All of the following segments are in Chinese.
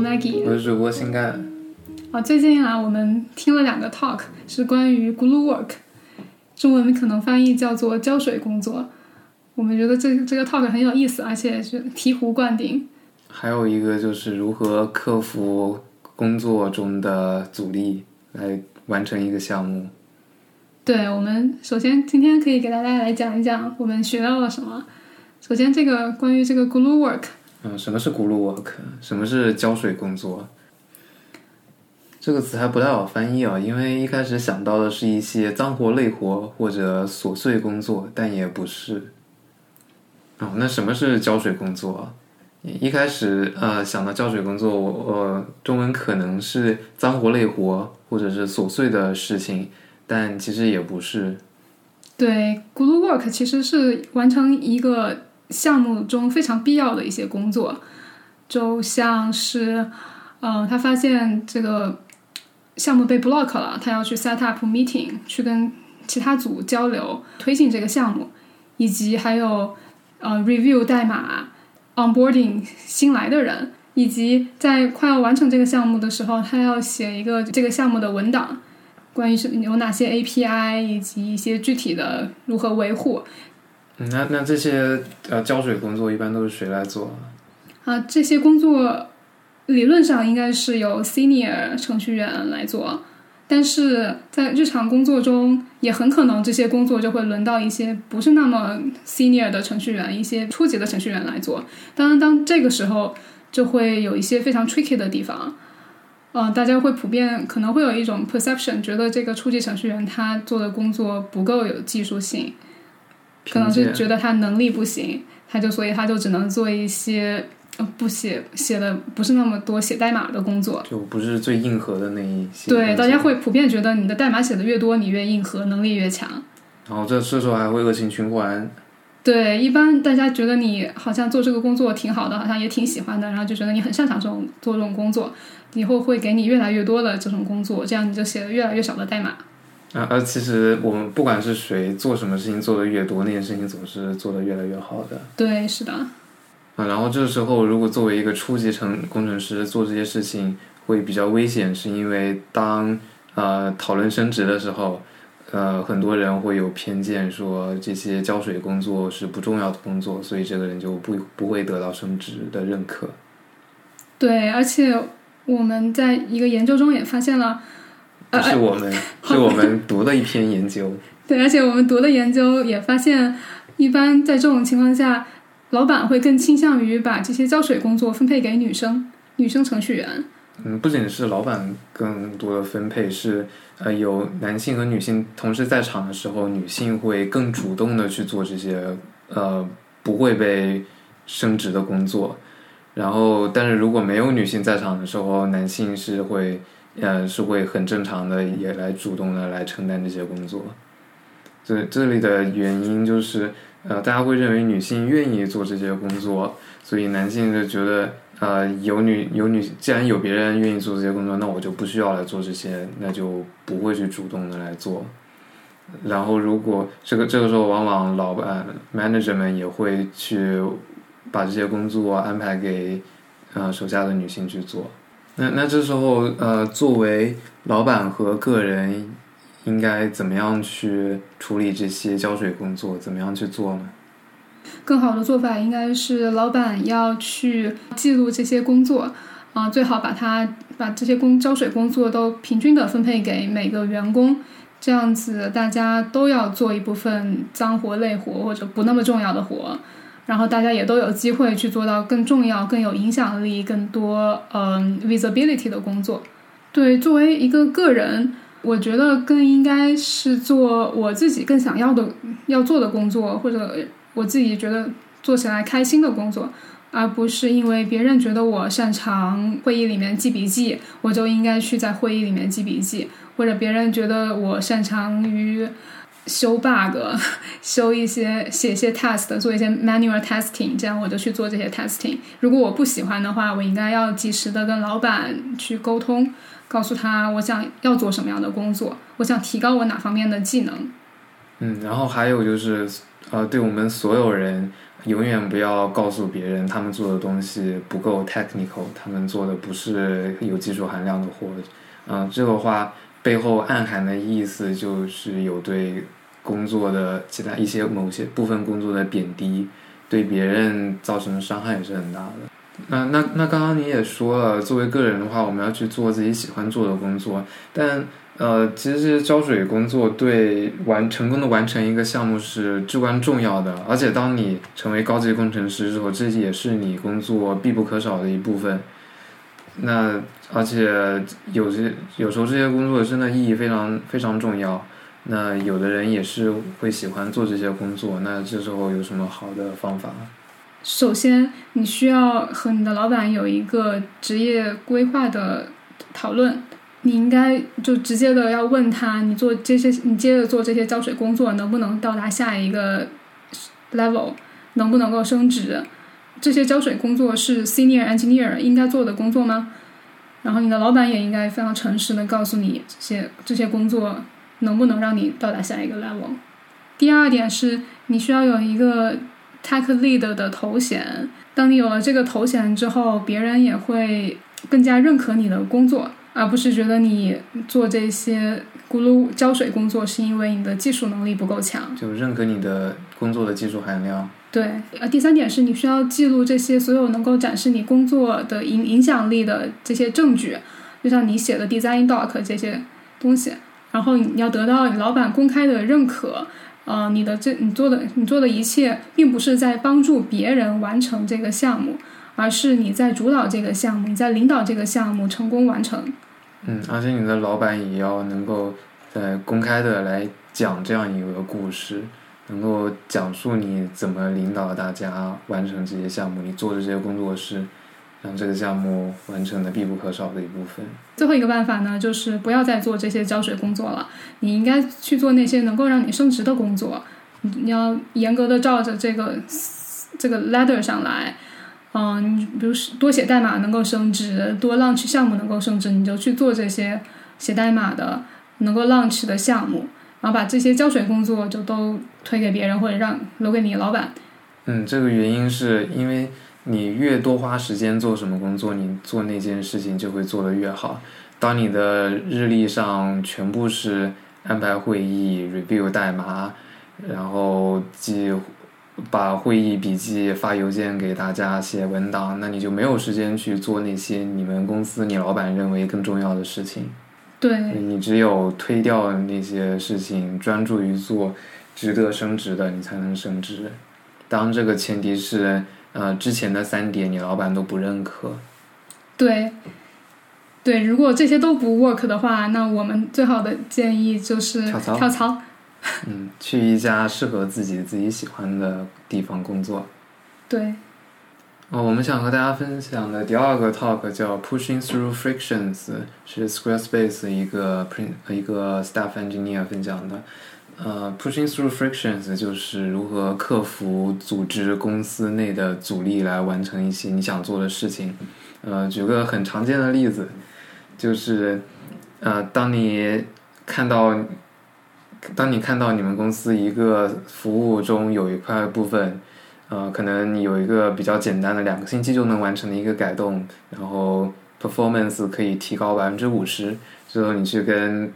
Maggie，我是主播新干。啊，最近啊，我们听了两个 talk，是关于 glue work，中文可能翻译叫做胶水工作。我们觉得这这个 talk 很有意思，而且是醍醐灌顶。还有一个就是如何克服工作中的阻力，来完成一个项目。对，我们首先今天可以给大家来讲一讲我们学到了什么。首先，这个关于这个 glue work，嗯，什么是 g l u work？什么是胶水工作？这个词还不太好翻译啊，因为一开始想到的是一些脏活累活或者琐碎工作，但也不是。哦，那什么是胶水工作？一开始呃想到胶水工作，我呃中文可能是脏活累活或者是琐碎的事情，但其实也不是。对，glue work 其实是完成一个项目中非常必要的一些工作，就像是，嗯，他发现这个项目被 block 了，他要去 set up meeting，去跟其他组交流，推进这个项目，以及还有呃 review 代码，onboarding 新来的人，以及在快要完成这个项目的时候，他要写一个这个项目的文档。关于是有哪些 API 以及一些具体的如何维护？那那这些呃浇水工作一般都是谁来做？啊，这些工作理论上应该是由 Senior 程序员来做，但是在日常工作中也很可能这些工作就会轮到一些不是那么 Senior 的程序员，一些初级的程序员来做。当然，当这个时候就会有一些非常 tricky 的地方。嗯，大家会普遍可能会有一种 perception，觉得这个初级程序员他做的工作不够有技术性，可能是觉得他能力不行，他就所以他就只能做一些不写写的不是那么多写代码的工作，就不是最硬核的那一些。对，大家会普遍觉得你的代码写的越多，你越硬核，能力越强。然后这这时候还会恶性循环。对，一般大家觉得你好像做这个工作挺好的，好像也挺喜欢的，然后就觉得你很擅长这种做这种工作。以后会给你越来越多的这种工作，这样你就写的越来越少的代码。啊，而其实我们不管是谁做什么事情做的越多，那件事情总是做的越来越好的。对，是的。啊，然后这个时候，如果作为一个初级程工程师做这些事情会比较危险，是因为当呃讨论升职的时候，呃很多人会有偏见，说这些浇水工作是不重要的工作，所以这个人就不不会得到升职的认可。对，而且。我们在一个研究中也发现了，不是我们，是我们读的一篇研究。对，而且我们读的研究也发现，一般在这种情况下，老板会更倾向于把这些胶水工作分配给女生，女生程序员。嗯，不仅是老板更多的分配，是呃有男性和女性同时在场的时候，女性会更主动的去做这些呃不会被升职的工作。然后，但是如果没有女性在场的时候，男性是会，呃，是会很正常的，也来主动的来承担这些工作。这这里的原因就是，呃，大家会认为女性愿意做这些工作，所以男性就觉得，呃，有女有女，既然有别人愿意做这些工作，那我就不需要来做这些，那就不会去主动的来做。然后，如果这个这个时候，往往老板 manager 们也会去。把这些工作安排给呃手下的女性去做，那那这时候呃作为老板和个人应该怎么样去处理这些胶水工作？怎么样去做呢？更好的做法应该是老板要去记录这些工作啊，最好把它把这些工胶水工作都平均的分配给每个员工，这样子大家都要做一部分脏活累活或者不那么重要的活。然后大家也都有机会去做到更重要、更有影响力、更多嗯 visibility 的工作。对，作为一个个人，我觉得更应该是做我自己更想要的、要做的工作，或者我自己觉得做起来开心的工作，而不是因为别人觉得我擅长会议里面记笔记，我就应该去在会议里面记笔记，或者别人觉得我擅长于。修 bug，修一些写一些 test，做一些 manual testing，这样我就去做这些 testing。如果我不喜欢的话，我应该要及时的跟老板去沟通，告诉他我想要做什么样的工作，我想提高我哪方面的技能。嗯，然后还有就是，呃，对我们所有人，永远不要告诉别人他们做的东西不够 technical，他们做的不是有技术含量的活。嗯、这个话背后暗含的意思就是有对工作的其他一些某些部分工作的贬低，对别人造成的伤害也是很大的。那那那刚刚你也说了，作为个人的话，我们要去做自己喜欢做的工作，但呃，其实这些浇水工作对完成功的完成一个项目是至关重要的，而且当你成为高级工程师之后，这也是你工作必不可少的一部分。那而且有些有时候这些工作真的意义非常非常重要。那有的人也是会喜欢做这些工作，那这时候有什么好的方法？首先，你需要和你的老板有一个职业规划的讨论。你应该就直接的要问他，你做这些，你接着做这些浇水工作，能不能到达下一个 level，能不能够升职？这些浇水工作是 senior engineer 应该做的工作吗？然后你的老板也应该非常诚实的告诉你，这些这些工作能不能让你到达下一个 level。第二点是你需要有一个 tech lead 的头衔。当你有了这个头衔之后，别人也会更加认可你的工作，而不是觉得你做这些咕噜浇水工作是因为你的技术能力不够强。就认可你的工作的技术含量。对，呃，第三点是你需要记录这些所有能够展示你工作的影影响力的这些证据，就像你写的 design doc 这些东西，然后你要得到你老板公开的认可。呃，你的这你做的你做的一切，并不是在帮助别人完成这个项目，而是你在主导这个项目，你在领导这个项目成功完成。嗯，而且你的老板也要能够在公开的来讲这样一个故事，能够讲述你怎么领导大家完成这些项目，你做的这些工作是让这个项目完成的必不可少的一部分。最后一个办法呢，就是不要再做这些浇水工作了，你应该去做那些能够让你升职的工作。你要严格的照着这个这个 ladder 上来，嗯，你比如多写代码能够升职，多 launch 项目能够升职，你就去做这些写代码的能够 launch 的项目，然后把这些浇水工作就都推给别人或者让留给你老板。嗯，这个原因是因为你越多花时间做什么工作，你做那件事情就会做得越好。当你的日历上全部是安排会议、review 代码，然后记把会议笔记发邮件给大家、写文档，那你就没有时间去做那些你们公司你老板认为更重要的事情。对，你只有推掉那些事情，专注于做值得升职的，你才能升职。当这个前提是，呃，之前的三点你老板都不认可。对，对，如果这些都不 work 的话，那我们最好的建议就是跳槽跳槽。嗯，去一家适合自己、自己喜欢的地方工作。对，哦，我们想和大家分享的第二个 talk 叫 Pushing Through Frictions，是 Squarespace 一个 print 一个 staff engineer 分享的。呃，Pushing Through Frictions 就是如何克服组织公司内的阻力来完成一些你想做的事情。呃，举个很常见的例子，就是呃，当你看到当你看到你们公司一个服务中有一块部分。呃，可能你有一个比较简单的两个星期就能完成的一个改动，然后 performance 可以提高百分之五十。之后你去跟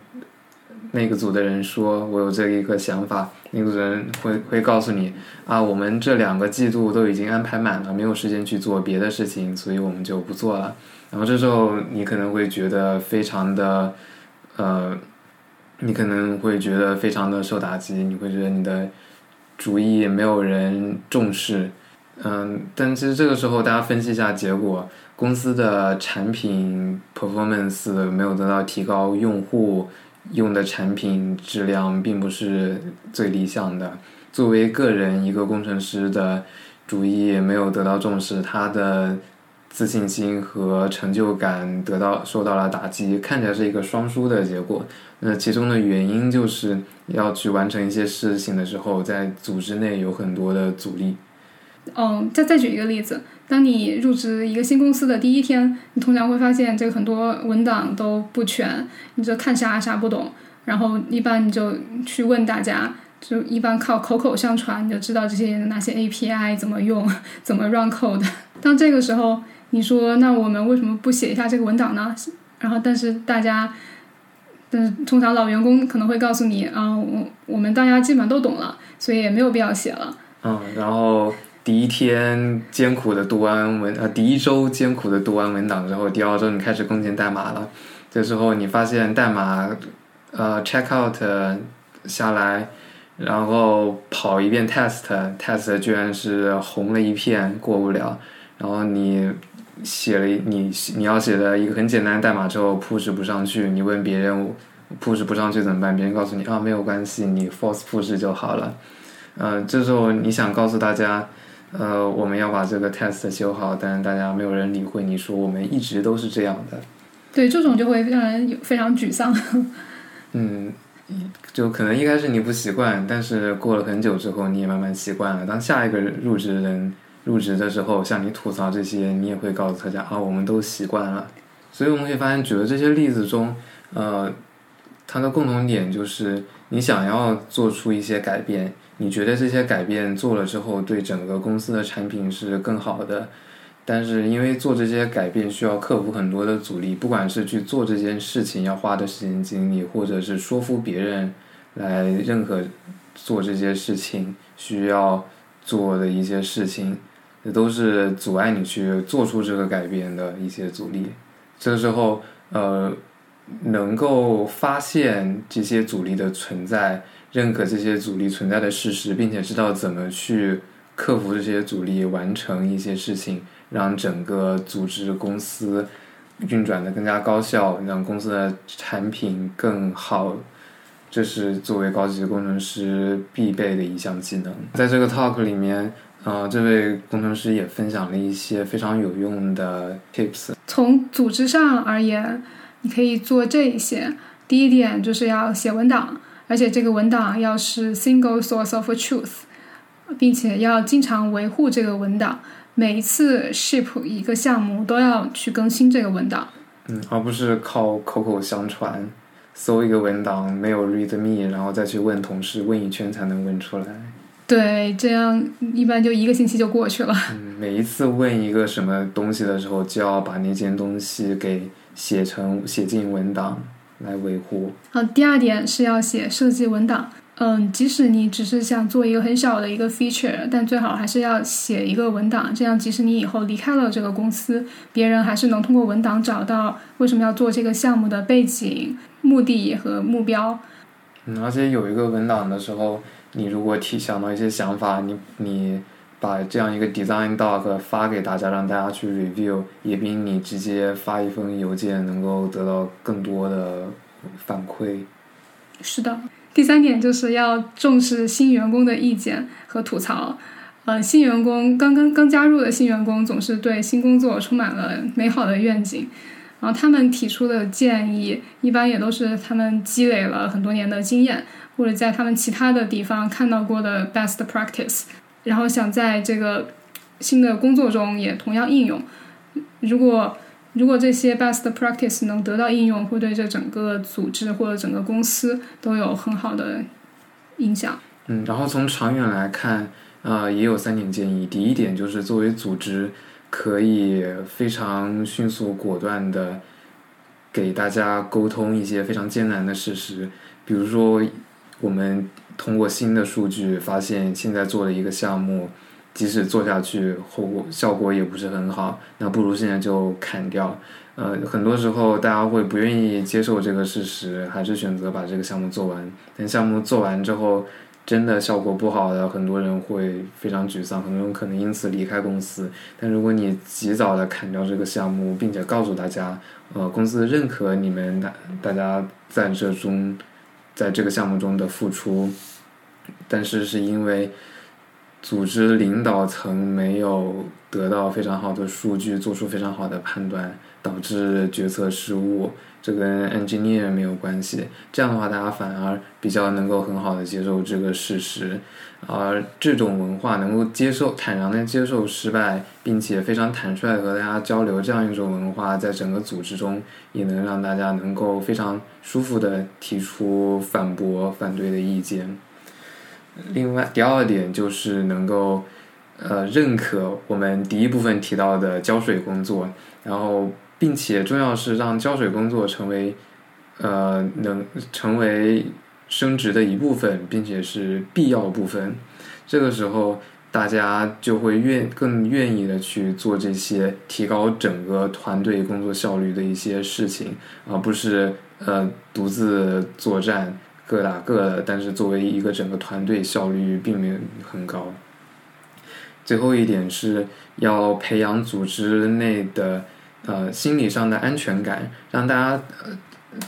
那个组的人说，我有这一个想法，那个人会会告诉你啊，我们这两个季度都已经安排满了，没有时间去做别的事情，所以我们就不做了。然后这时候你可能会觉得非常的呃，你可能会觉得非常的受打击，你会觉得你的。主意没有人重视，嗯，但其实这个时候大家分析一下结果，公司的产品 performance 没有得到提高，用户用的产品质量并不是最理想的。作为个人一个工程师的主意也没有得到重视，他的自信心和成就感得到受到了打击，看起来是一个双输的结果。那其中的原因就是要去完成一些事情的时候，在组织内有很多的阻力。嗯，再再举一个例子，当你入职一个新公司的第一天，你通常会发现这个很多文档都不全，你就看啥啥不懂，然后一般你就去问大家，就一般靠口口相传，你就知道这些哪些 API 怎么用，怎么 run code。当这个时候，你说那我们为什么不写一下这个文档呢？然后，但是大家，但是通常老员工可能会告诉你啊，我我们大家基本上都懂了，所以也没有必要写了。嗯，然后第一天艰苦的读完文，呃，第一周艰苦的读完文档之后，第二周你开始共建代码了。这时候你发现代码，呃，check out 下来，然后跑一遍 test，test 居然是红了一片，过不了。然后你写了你你要写的一个很简单的代码之后，push 不上去，你问别人 push 不上去怎么办？别人告诉你啊，没有关系，你 force push 就好了。呃，这时候你想告诉大家，呃，我们要把这个 test 修好，但是大家没有人理会你说我们一直都是这样的。对，这种就会让人非常沮丧。嗯，就可能一开始你不习惯，但是过了很久之后，你也慢慢习惯了。当下一个入职人入职的时候，向你吐槽这些，你也会告诉大家啊，我们都习惯了。所以我们可以发现，举的这些例子中，呃，它的共同点就是你想要做出一些改变。你觉得这些改变做了之后，对整个公司的产品是更好的，但是因为做这些改变需要克服很多的阻力，不管是去做这件事情要花的时间精力，或者是说服别人来认可做这些事情需要做的一些事情，这都是阻碍你去做出这个改变的一些阻力。这个时候，呃，能够发现这些阻力的存在。认可这些阻力存在的事实，并且知道怎么去克服这些阻力，完成一些事情，让整个组织公司运转的更加高效，让公司的产品更好。这是作为高级工程师必备的一项技能。在这个 talk 里面，呃，这位工程师也分享了一些非常有用的 tips。从组织上而言，你可以做这一些。第一点就是要写文档。而且这个文档要是 single source of truth，并且要经常维护这个文档，每一次 ship 一个项目都要去更新这个文档。嗯，而不是靠口口相传，搜一个文档没有 read me，然后再去问同事问一圈才能问出来。对，这样一般就一个星期就过去了。嗯，每一次问一个什么东西的时候，就要把那件东西给写成写进文档。来维护。好，第二点是要写设计文档。嗯，即使你只是想做一个很小的一个 feature，但最好还是要写一个文档。这样，即使你以后离开了这个公司，别人还是能通过文档找到为什么要做这个项目的背景、目的和目标。嗯，而且有一个文档的时候，你如果提想到一些想法，你你。把这样一个 design doc 发给大家，让大家去 review，也比你直接发一封邮件能够得到更多的反馈。是的，第三点就是要重视新员工的意见和吐槽。呃，新员工刚刚刚加入的新员工总是对新工作充满了美好的愿景，然后他们提出的建议一般也都是他们积累了很多年的经验，或者在他们其他的地方看到过的 best practice。然后想在这个新的工作中也同样应用。如果如果这些 best practice 能得到应用，会对这整个组织或者整个公司都有很好的影响。嗯，然后从长远来看，呃，也有三点建议。第一点就是作为组织，可以非常迅速果断的给大家沟通一些非常艰难的事实，比如说我们。通过新的数据发现，现在做了一个项目，即使做下去后果效果也不是很好，那不如现在就砍掉。呃，很多时候大家会不愿意接受这个事实，还是选择把这个项目做完。等项目做完之后，真的效果不好的，很多人会非常沮丧，很多人可能因此离开公司。但如果你及早的砍掉这个项目，并且告诉大家，呃，公司认可你们大大家在这中。在这个项目中的付出，但是是因为组织领导层没有得到非常好的数据，做出非常好的判断，导致决策失误。这跟 engineer 没有关系。这样的话，大家反而比较能够很好的接受这个事实。而这种文化能够接受、坦然的接受失败，并且非常坦率的和大家交流，这样一种文化，在整个组织中也能让大家能够非常舒服的提出反驳、反对的意见。另外，第二点就是能够呃认可我们第一部分提到的浇水工作，然后并且重要是让胶水工作成为呃能成为升职的一部分，并且是必要部分。这个时候，大家就会愿更愿意的去做这些提高整个团队工作效率的一些事情，而不是呃独自作战。各打各的，但是作为一个整个团队，效率并没有很高。最后一点是要培养组织内的呃心理上的安全感，让大家呃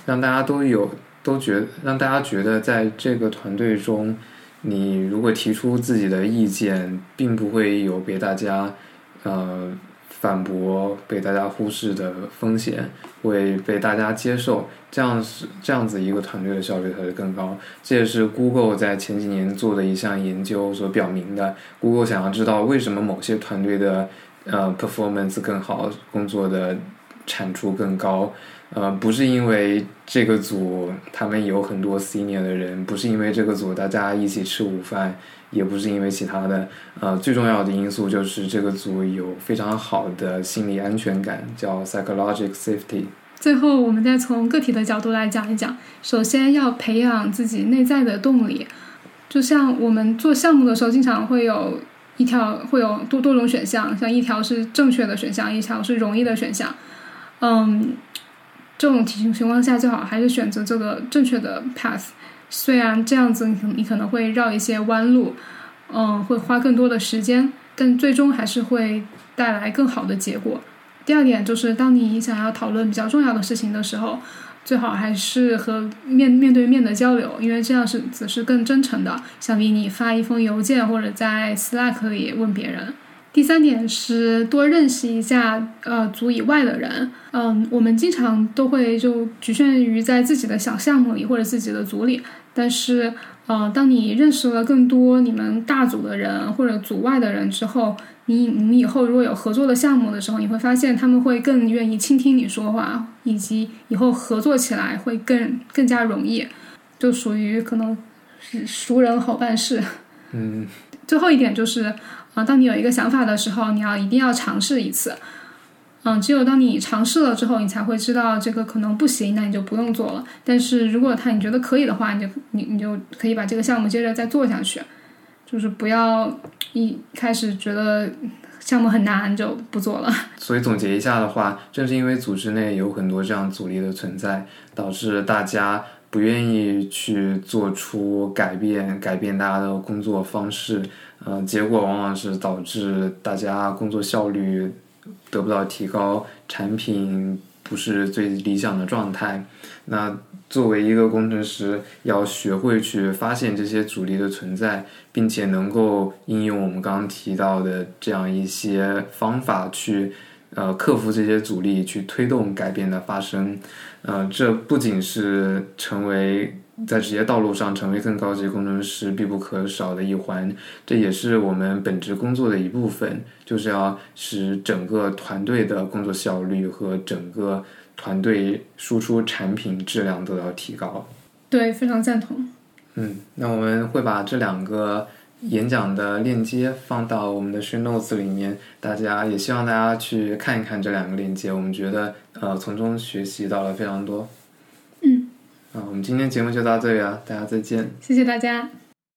让大家都有都觉让大家觉得在这个团队中，你如果提出自己的意见，并不会有被大家呃。反驳被大家忽视的风险会被大家接受，这样是这样子一个团队的效率才会更高。这也是 Google 在前几年做的一项研究所表明的。Google 想要知道为什么某些团队的呃 performance 更好，工作的产出更高。呃，不是因为这个组他们有很多 senior 的人，不是因为这个组大家一起吃午饭，也不是因为其他的。呃，最重要的因素就是这个组有非常好的心理安全感，叫 psychological safety。最后，我们再从个体的角度来讲一讲。首先要培养自己内在的动力，就像我们做项目的时候，经常会有一条会有多多种选项，像一条是正确的选项，一条是容易的选项。嗯。这种情情况下，最好还是选择这个正确的 path。虽然这样子，你你可能会绕一些弯路，嗯，会花更多的时间，但最终还是会带来更好的结果。第二点就是，当你想要讨论比较重要的事情的时候，最好还是和面面对面的交流，因为这样是只是更真诚的，相比你发一封邮件或者在 Slack 里问别人。第三点是多认识一下呃组以外的人，嗯，我们经常都会就局限于在自己的小项目里或者自己的组里，但是呃，当你认识了更多你们大组的人或者组外的人之后，你你以后如果有合作的项目的时候，你会发现他们会更愿意倾听你说话，以及以后合作起来会更更加容易，就属于可能是熟人好办事。嗯，最后一点就是。啊，当你有一个想法的时候，你要一定要尝试一次。嗯，只有当你尝试了之后，你才会知道这个可能不行，那你就不用做了。但是如果他你觉得可以的话，你就你你就可以把这个项目接着再做下去。就是不要一开始觉得项目很难就不做了。所以总结一下的话，正是因为组织内有很多这样阻力的存在，导致大家不愿意去做出改变，改变大家的工作方式。呃，结果往往是导致大家工作效率得不到提高，产品不是最理想的状态。那作为一个工程师，要学会去发现这些阻力的存在，并且能够应用我们刚刚提到的这样一些方法去呃克服这些阻力，去推动改变的发生。呃，这不仅是成为。在职业道路上成为更高级工程师必不可少的一环，这也是我们本职工作的一部分，就是要使整个团队的工作效率和整个团队输出产品质量得到提高。对，非常赞同。嗯，那我们会把这两个演讲的链接放到我们的 show notes 里面，大家也希望大家去看一看这两个链接，我们觉得呃从中学习到了非常多。我们今天节目就到这里了，大家再见。谢谢大家。